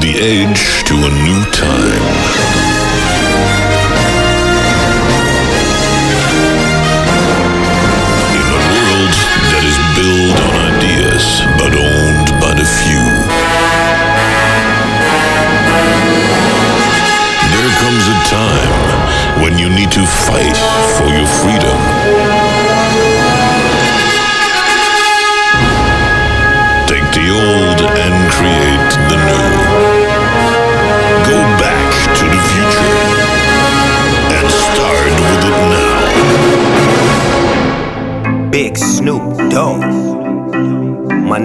the age to a new time. In a world that is built on ideas but owned by the few. There comes a time when you need to fight for your freedom.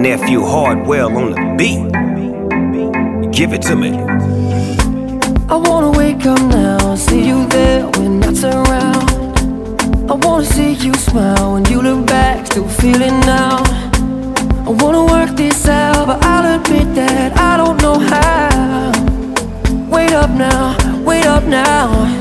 Nephew Hardwell on the beat. Give it to me. I wanna wake up now see you there when I turn around. I wanna see you smile when you look back, still feeling now. I wanna work this out, but I'll admit that I don't know how. Wait up now, wait up now.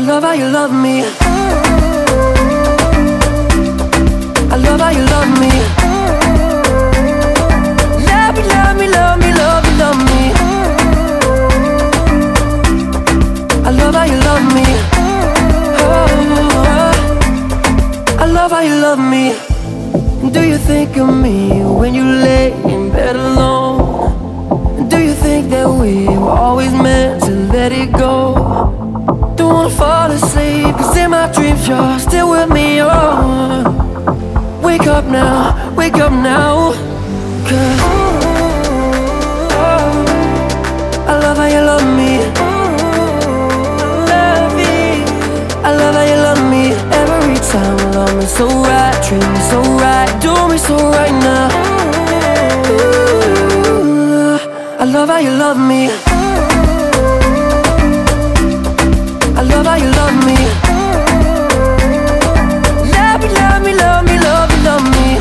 I love how you love me. I love how you love me. Love me, love me, love me, love me, love me. I love how you love me. Oh, I love how you love me. Do you think of me when you lay in bed alone? Do you think that we were always meant to let it go? Wanna fall asleep, cause in my dreams you're still with me, oh. Wake up now, wake up now. Cause oh, I love how you love me. Love I love how you love me every time. Love me so right, treat me so right Do me so right now. Ooh, I love how you love me love how you love me Love me, love me, love me, love me, love me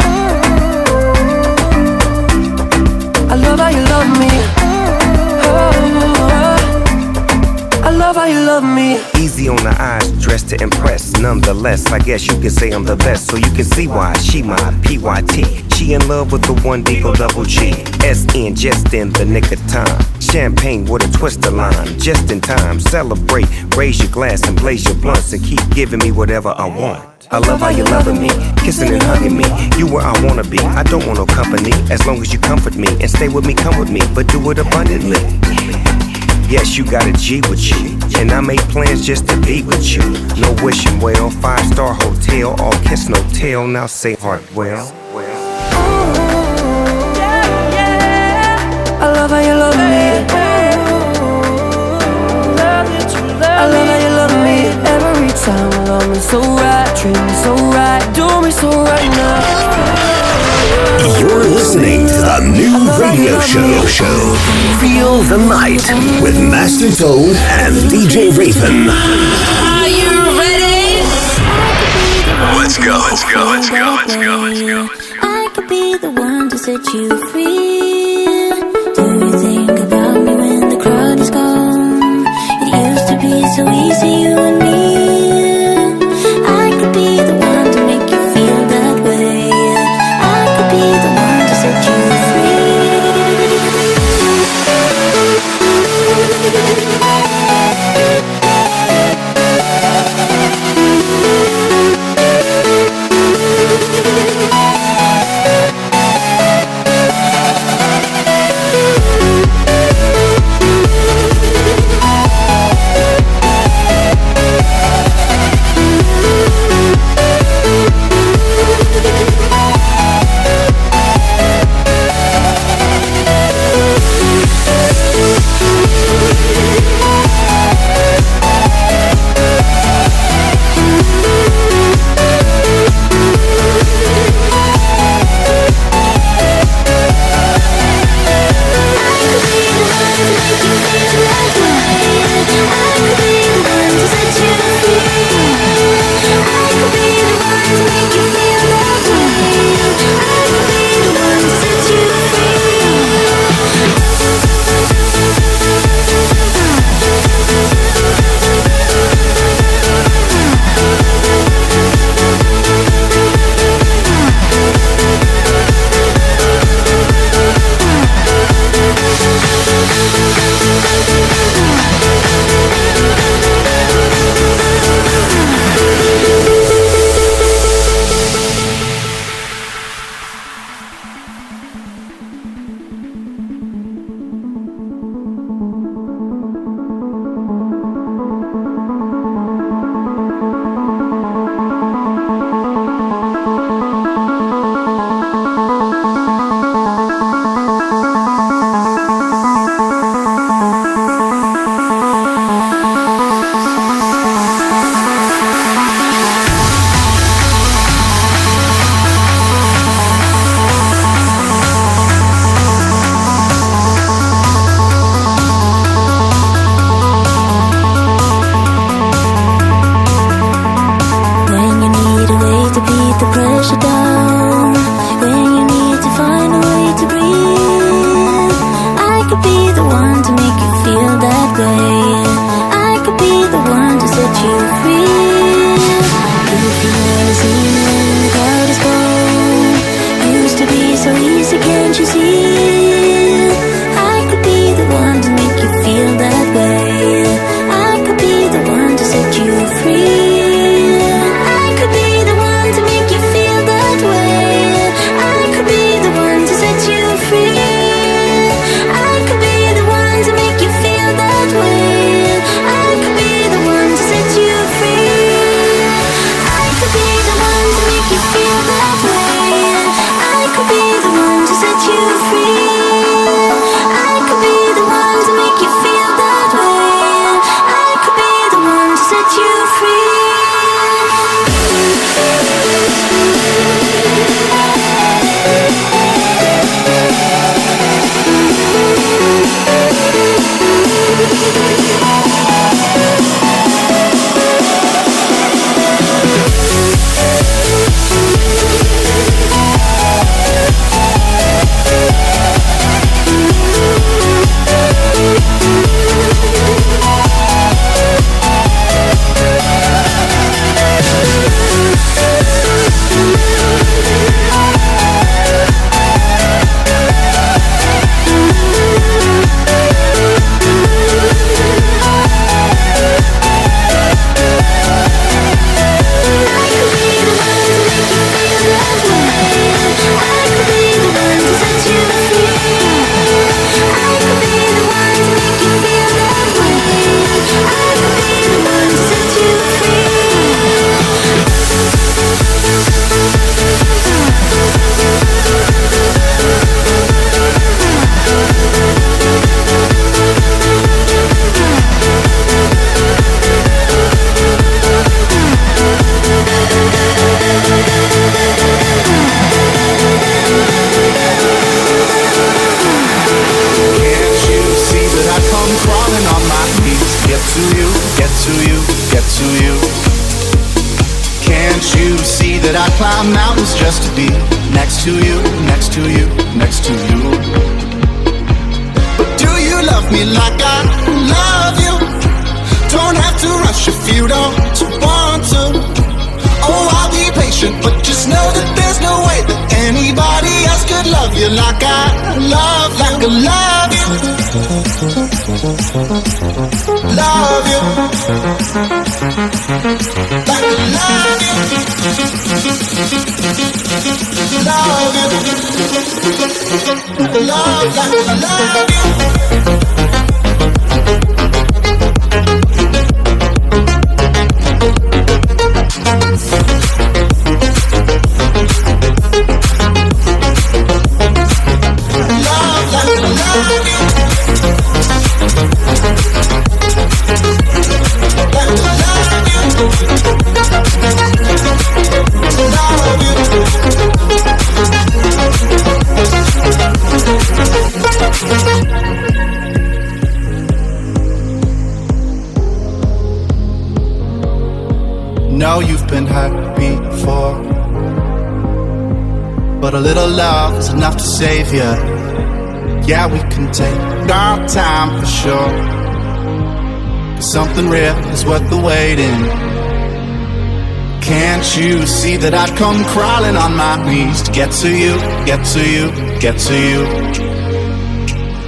I love how you love me oh, I love how you love me Easy on the eyes, dressed to impress. Nonetheless, I guess you can say I'm the best, so you can see why she my PYT. She in love with the one Deagle double G. SN just in the nick of time. Champagne with a twist of lime, just in time. Celebrate, raise your glass and blaze your blunts and keep giving me whatever I want. I love how you're loving me, kissing and hugging me. You where I wanna be. I don't want no company as long as you comfort me and stay with me, come with me, but do it abundantly. Yes, you got a G with you. And I make plans just to be with you. No wishing well, five star hotel, all kiss, no tell. Now say heart well. I love how you love me. I love how you love me every time. Love me so right, treat me so right, do me so right now. You're listening to the new radio show. show. Feel the night with Master Tone and DJ Raven. Are you ready? Let's go, let's go, let's go, let's go, let's go. I could be the one to set you free. So easy, you and me. Savior. Yeah, we can take our time for sure. Something real is worth the waiting. Can't you see that I'd come crawling on my knees to get to you, get to you, get to you?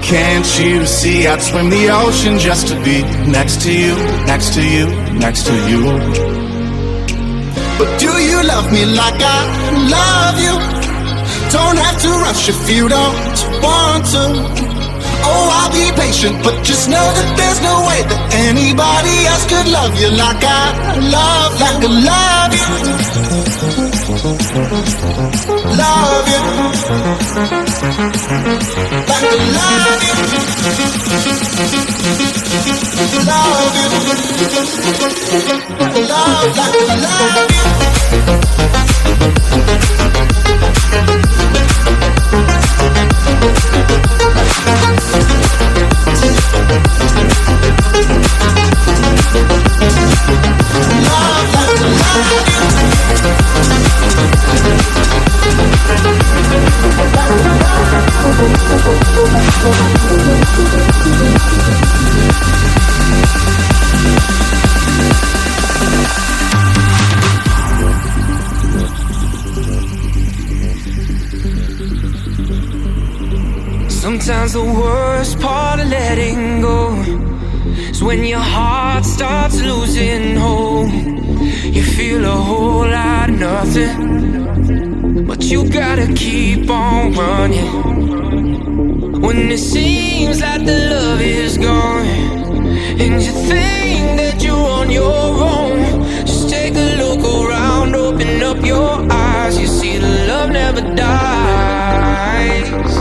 Can't you see I'd swim the ocean just to be next to you, next to you, next to you? But do you love me like I love you? Don't have to rush if you don't want to. Oh, I'll be patient, but just know that there's no way that anybody else could love you like I love, like I love you. Love you. Like I love you. Love you. Love like I love you. Sometimes the worst part of letting go is when your heart starts losing hope. You feel a whole lot of nothing, but you gotta keep on running. When it seems like the love is gone, and you think that you're on your own, just take a look around, open up your eyes. You see, the love never dies.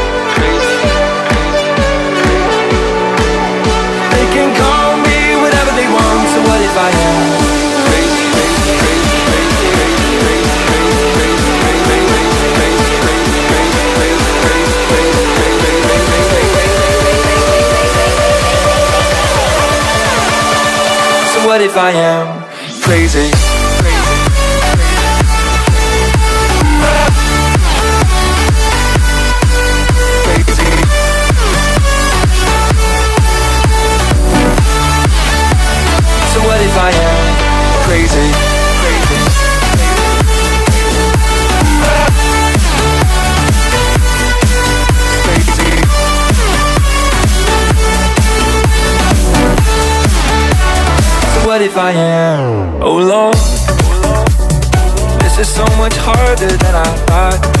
if I am crazy. What if I am? Oh Lord, this is so much harder than I thought.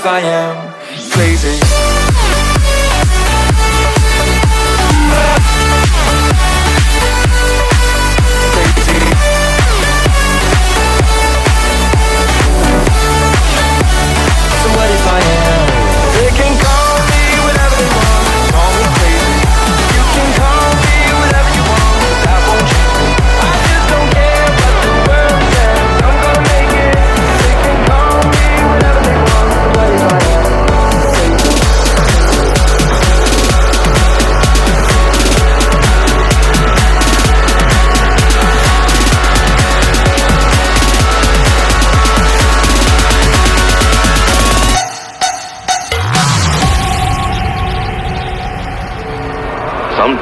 if I am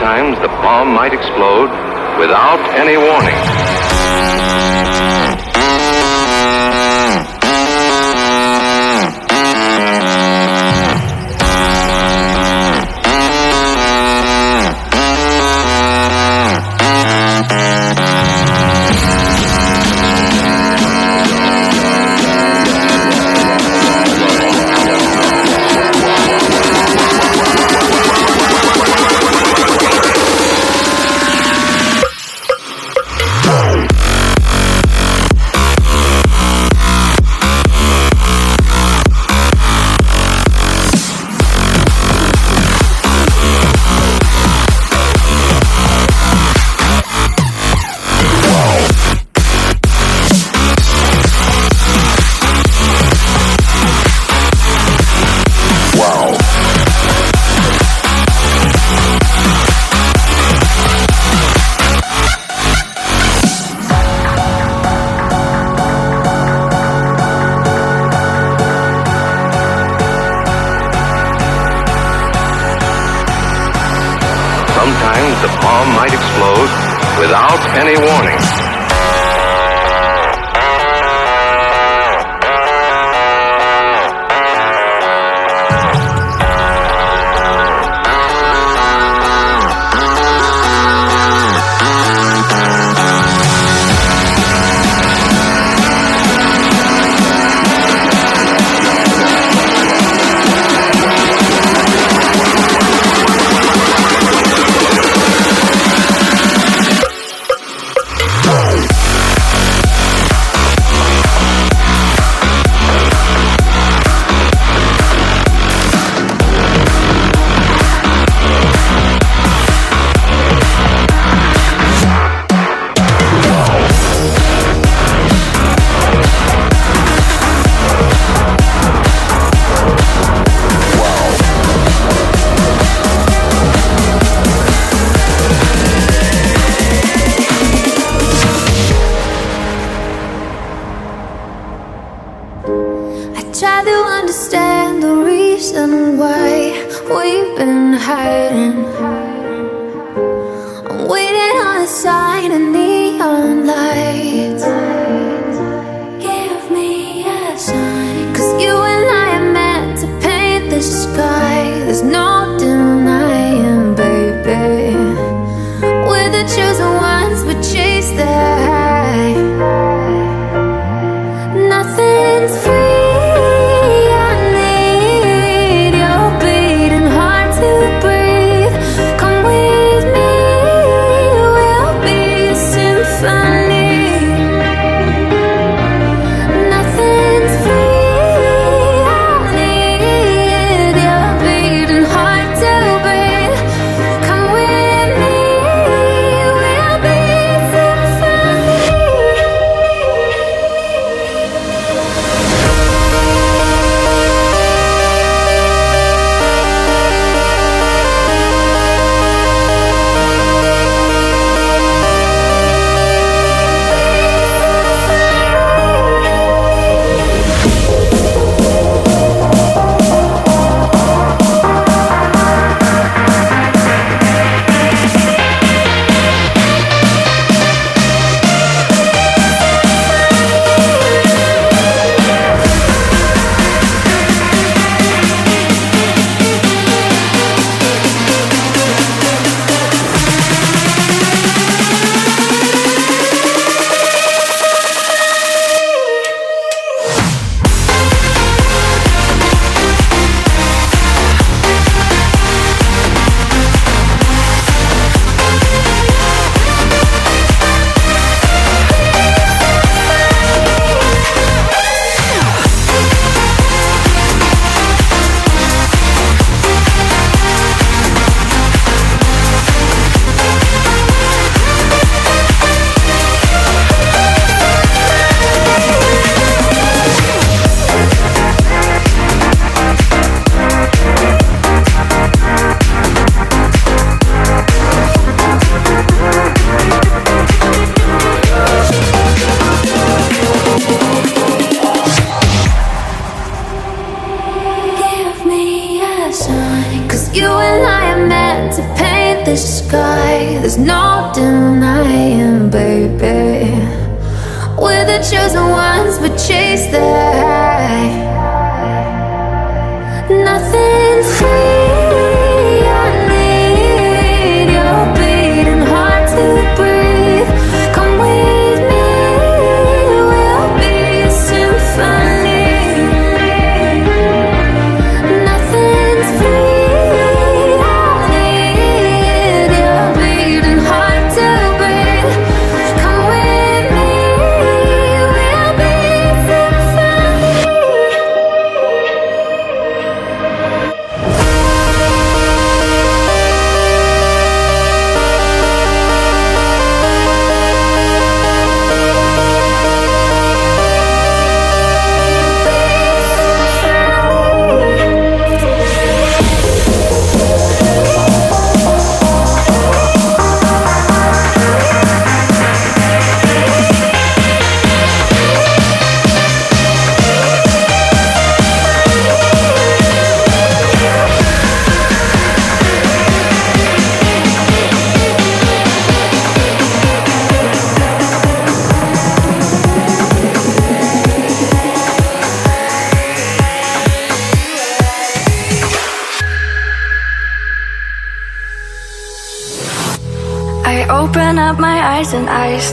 Sometimes the bomb might explode without any warning.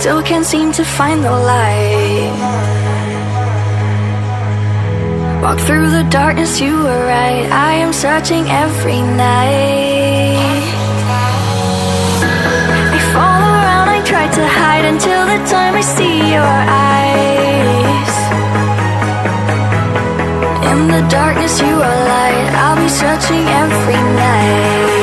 Still can't seem to find the light. Walk through the darkness, you were right. I am searching every night. I fall around, I try to hide until the time I see your eyes. In the darkness, you are light. I'll be searching every night.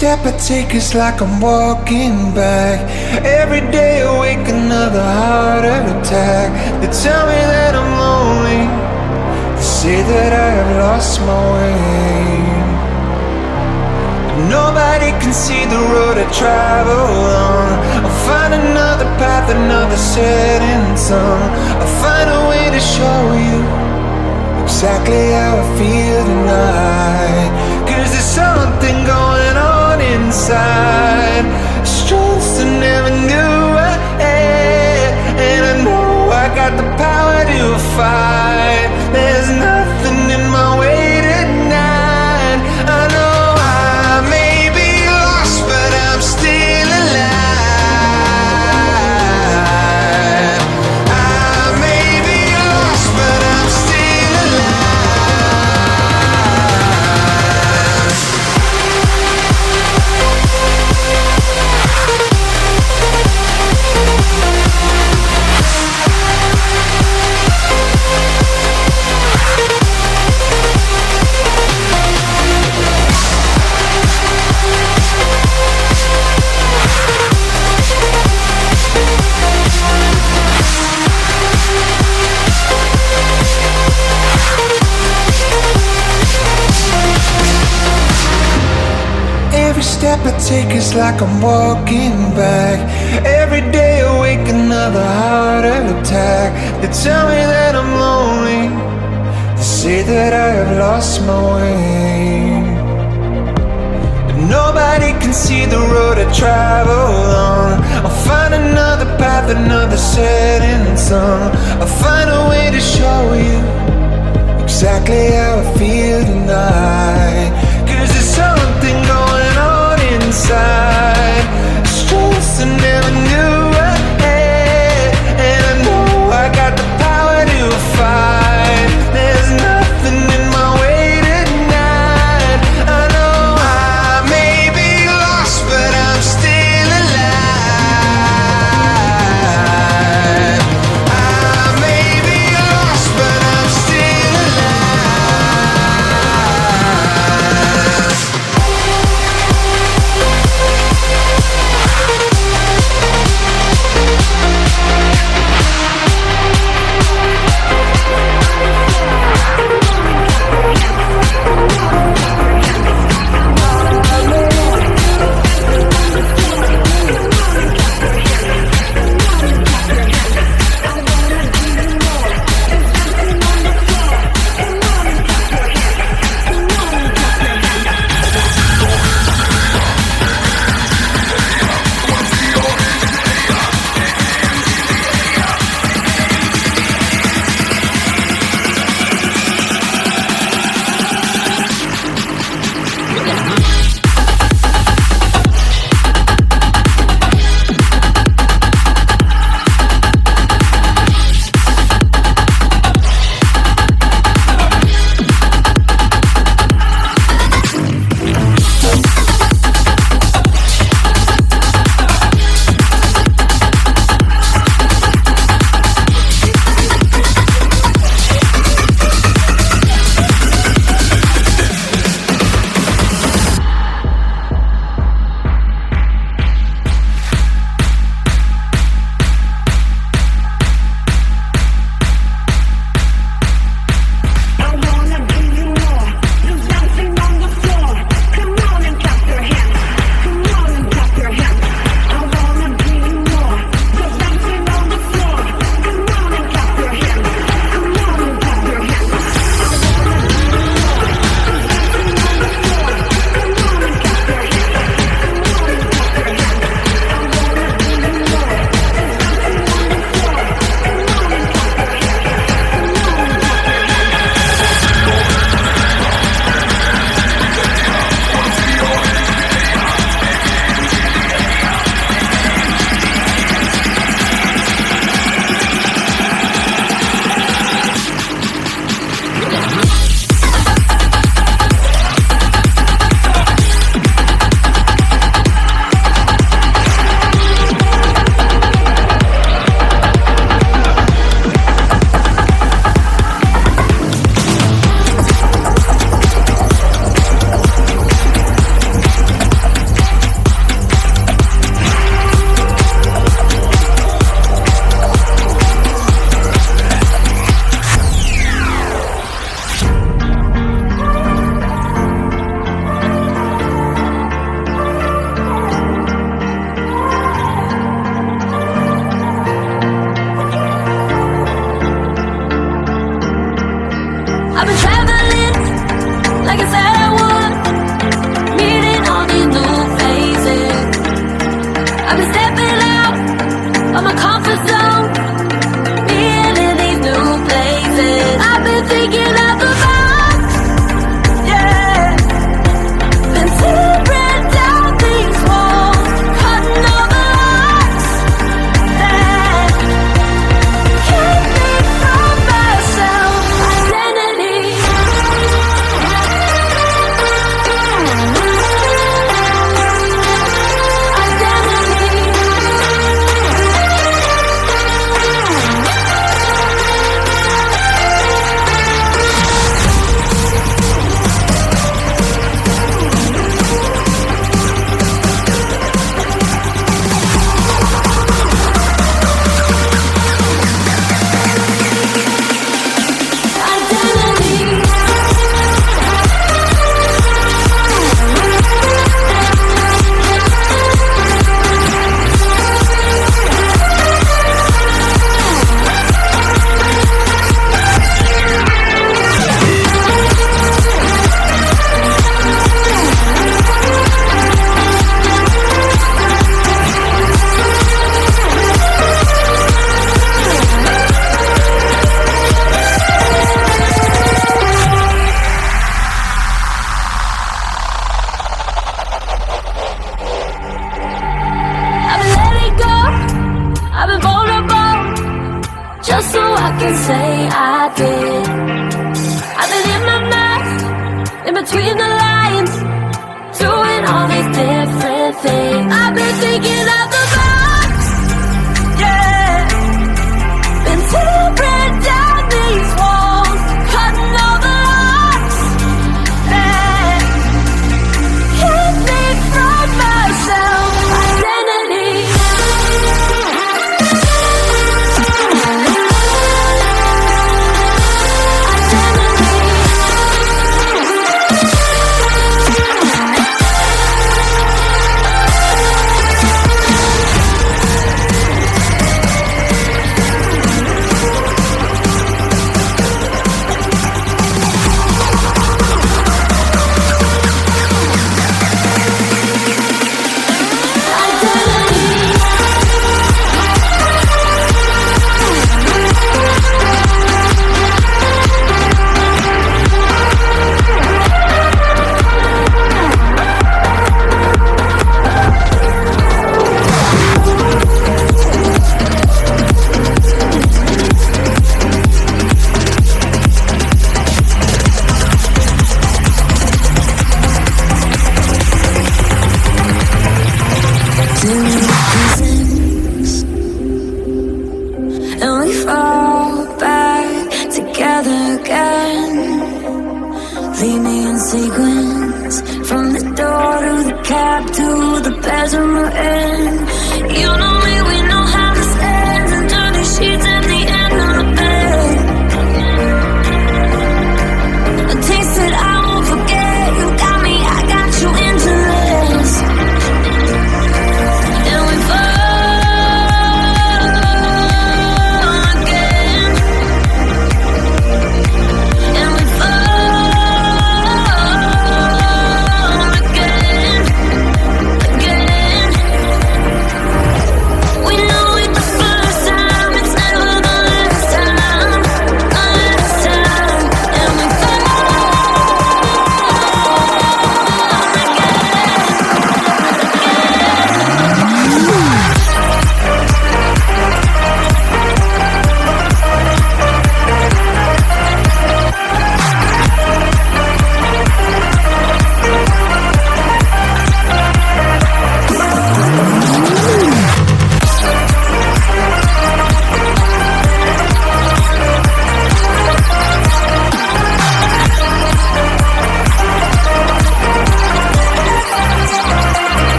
Step I take is like I'm walking back. Every day awake, another heart attack. They tell me that I'm lonely. They say that I have lost my way. Nobody can see the road I travel on. I'll find another path, another setting sun. I'll find a way to show you exactly how I feel tonight. Cause there's something going on inside. Strengths I never knew I had. And I know I got the power to fight. There's nothing is like I'm walking back. Every day I awake, another heart attack. They tell me that I'm lonely. They say that I have lost my way. But nobody can see the road I travel on. I'll find another path, another setting sun. I'll find a way to show you exactly how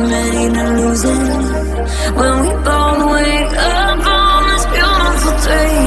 I'm to lose it when we both wake up on this beautiful day.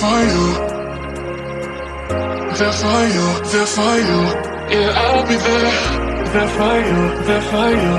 for you. There for you, there for you. Yeah, I'll be there. There for you, there for you.